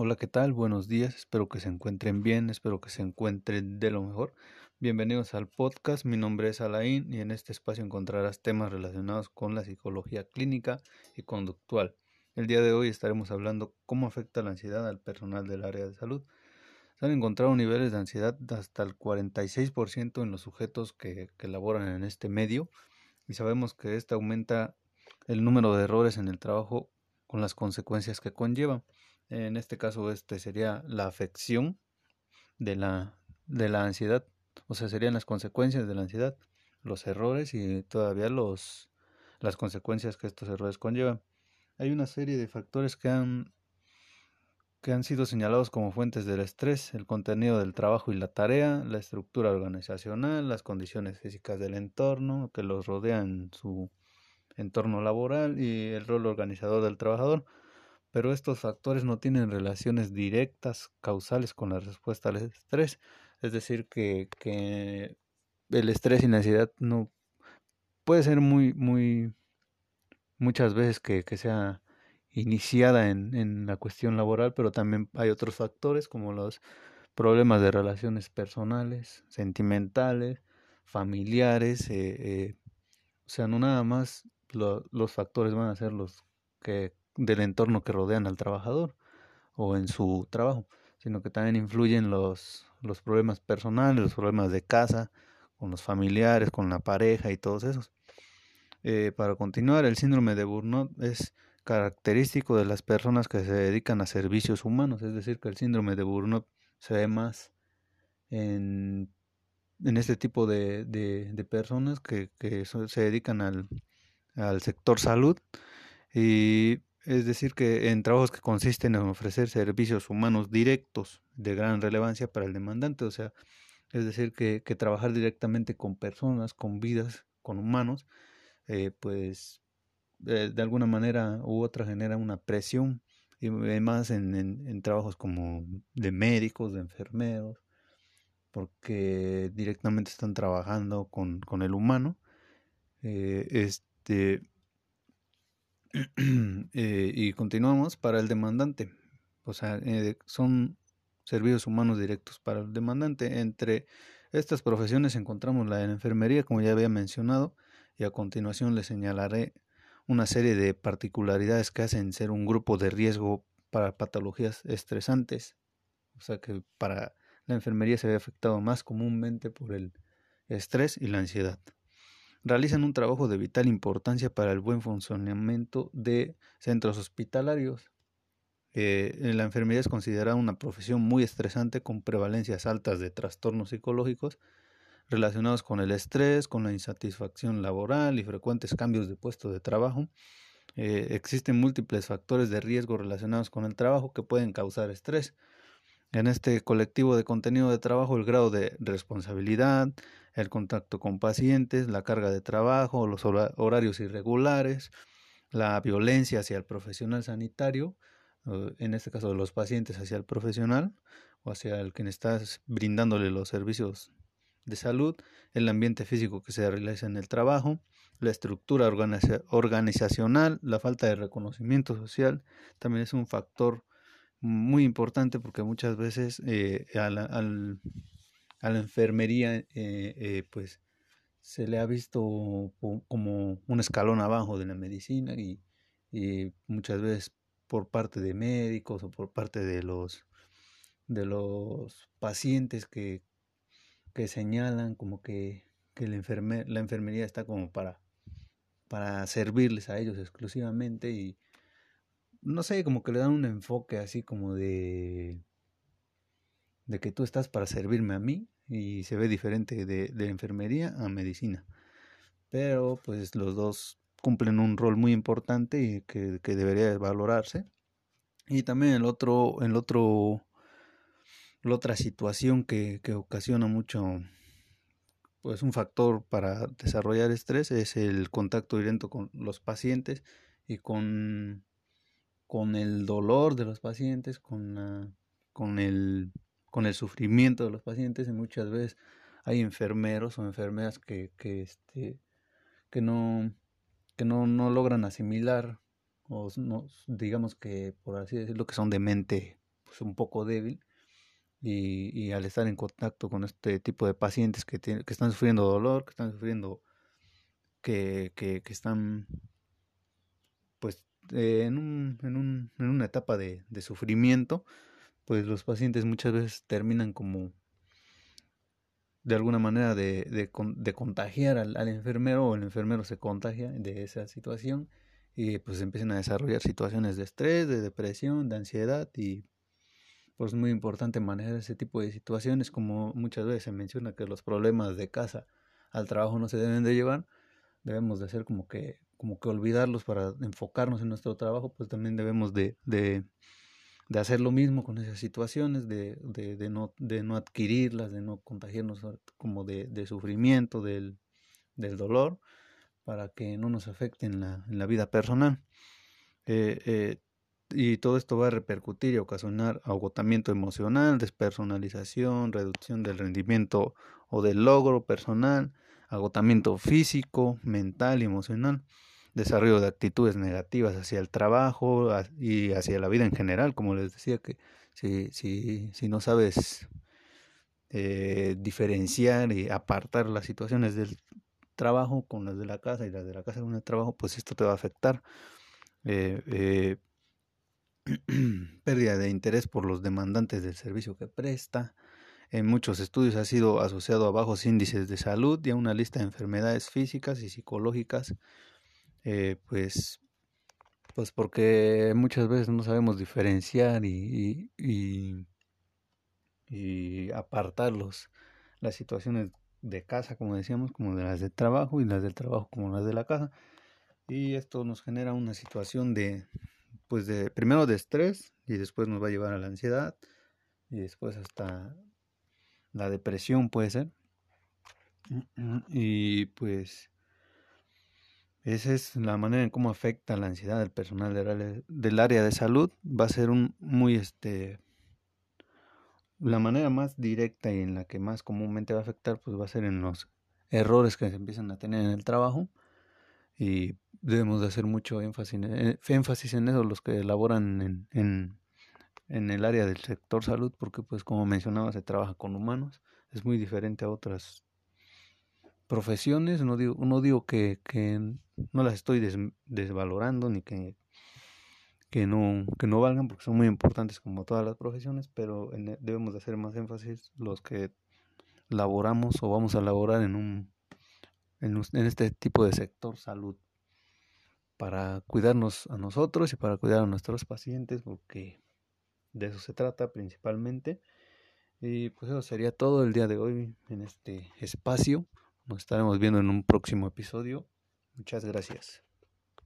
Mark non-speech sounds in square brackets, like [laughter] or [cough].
Hola, ¿qué tal? Buenos días, espero que se encuentren bien, espero que se encuentren de lo mejor. Bienvenidos al podcast, mi nombre es Alain y en este espacio encontrarás temas relacionados con la psicología clínica y conductual. El día de hoy estaremos hablando cómo afecta la ansiedad al personal del área de salud. Se han encontrado niveles de ansiedad hasta el 46% en los sujetos que, que laboran en este medio y sabemos que este aumenta el número de errores en el trabajo con las consecuencias que conlleva. En este caso, este sería la afección de la, de la ansiedad, o sea, serían las consecuencias de la ansiedad, los errores y todavía los, las consecuencias que estos errores conllevan. Hay una serie de factores que han, que han sido señalados como fuentes del estrés, el contenido del trabajo y la tarea, la estructura organizacional, las condiciones físicas del entorno que los rodean su entorno laboral y el rol organizador del trabajador pero estos factores no tienen relaciones directas, causales con la respuesta al estrés. Es decir, que, que el estrés y la ansiedad no puede ser muy, muy, muchas veces que, que sea iniciada en, en, la cuestión laboral, pero también hay otros factores como los problemas de relaciones personales, sentimentales, familiares, eh, eh, o sea, no nada más los factores van a ser los que del entorno que rodean al trabajador o en su trabajo, sino que también influyen los, los problemas personales, los problemas de casa, con los familiares, con la pareja y todos esos. Eh, para continuar, el síndrome de Burnout es característico de las personas que se dedican a servicios humanos, es decir, que el síndrome de Burnout se ve más en, en este tipo de, de, de personas que, que, se dedican al, al sector salud y es decir, que en trabajos que consisten en ofrecer servicios humanos directos de gran relevancia para el demandante, o sea, es decir, que, que trabajar directamente con personas, con vidas, con humanos, eh, pues eh, de alguna manera u otra genera una presión, y más en, en, trabajos como de médicos, de enfermeros, porque directamente están trabajando con, con el humano. Eh, este [clears throat] Eh, y continuamos para el demandante. O sea, eh, son servicios humanos directos para el demandante. Entre estas profesiones encontramos la de la enfermería, como ya había mencionado, y a continuación le señalaré una serie de particularidades que hacen ser un grupo de riesgo para patologías estresantes. O sea que para la enfermería se ve afectado más comúnmente por el estrés y la ansiedad realizan un trabajo de vital importancia para el buen funcionamiento de centros hospitalarios. Eh, la enfermería es considerada una profesión muy estresante con prevalencias altas de trastornos psicológicos relacionados con el estrés, con la insatisfacción laboral y frecuentes cambios de puesto de trabajo. Eh, existen múltiples factores de riesgo relacionados con el trabajo que pueden causar estrés. En este colectivo de contenido de trabajo, el grado de responsabilidad, el contacto con pacientes, la carga de trabajo, los horarios irregulares, la violencia hacia el profesional sanitario, en este caso de los pacientes hacia el profesional o hacia el quien está brindándole los servicios de salud, el ambiente físico que se realiza en el trabajo, la estructura organizacional, la falta de reconocimiento social, también es un factor muy importante porque muchas veces eh, al, a la enfermería, eh, eh, pues se le ha visto como un escalón abajo de la medicina y, muchas veces por parte de médicos o por parte de los de los pacientes que, que señalan como que, que la, enfermer, la enfermería está como para, para servirles a ellos exclusivamente y no sé, como que le dan un enfoque así como de de que tú estás para servirme a mí y se ve diferente de, enfermería a medicina. Pero pues los dos cumplen un rol muy importante y que, que debería valorarse. Y también el otro, el otro, la otra situación que, que ocasiona mucho, pues un factor para desarrollar estrés es el contacto directo con los pacientes y con, con el dolor de los pacientes, con, la, con el con el sufrimiento de los pacientes y muchas veces hay enfermeros o enfermeras que, que, este, que, no, que no, no logran asimilar o no, digamos que por así decirlo que son de mente pues, un poco débil y, y, al estar en contacto con este tipo de pacientes que, que están sufriendo dolor, que están sufriendo, que, que, que están pues en, un, en, un, en una etapa de, de sufrimiento, pues los pacientes muchas veces terminan como de alguna manera de, de, de contagiar al, al, enfermero o el enfermero se contagia de esa situación y pues empiezan a desarrollar situaciones de estrés, de depresión, de ansiedad y pues es muy importante manejar ese tipo de situaciones como muchas veces se menciona que los problemas de casa al trabajo no se deben de llevar, debemos de hacer como que como que olvidarlos para enfocarnos en nuestro trabajo, pues también debemos de, de, de hacer lo mismo con esas situaciones, de, de, de, no, de no adquirirlas, de no contagiarnos como de, de sufrimiento, del, del dolor, para que no nos afecte en la, en la vida personal. Eh, eh, y todo esto va a repercutir y ocasionar agotamiento emocional, despersonalización, reducción del rendimiento o del logro personal, agotamiento físico, mental y emocional desarrollo de actitudes negativas hacia el trabajo y hacia la vida en general, como les decía, que si, si, si no sabes eh, diferenciar y apartar las situaciones del trabajo con las de la casa y las de la casa con el trabajo, pues esto te va a afectar. Eh, eh, [clears throat] pérdida de interés por los demandantes del servicio que presta. En muchos estudios ha sido asociado a bajos índices de salud y a una lista de enfermedades físicas y psicológicas eh, pues, pues porque muchas veces no sabemos diferenciar y, y, y, apartar las situaciones de casa, como decíamos, como de las de trabajo y las del trabajo como las de la casa. Y esto nos genera una situación de, pues de, primero de estrés y después nos va a llevar a la ansiedad y después hasta la depresión puede ser. Y pues esa es la manera en cómo afecta la ansiedad del personal del área de salud. Va a ser un muy este la manera más directa y en la que más comúnmente va a afectar pues va a ser en los errores que se empiezan a tener en el trabajo y debemos de hacer mucho énfasis en, eh, énfasis en eso los que elaboran en, en, en el área del sector salud porque pues como mencionaba se trabaja con humanos es muy diferente a otras profesiones, no digo, no digo que, que no las estoy desvalorando ni que, que, no, que no valgan porque son muy importantes como todas las profesiones, pero e, debemos de hacer más énfasis los que laboramos o vamos a laborar en, un, en, en este tipo de sector salud para cuidarnos a nosotros y para cuidar a nuestros pacientes porque de eso se trata principalmente. Y pues eso sería todo el día de hoy en este espacio. Nos estaremos viendo en un próximo episodio. Muchas gracias.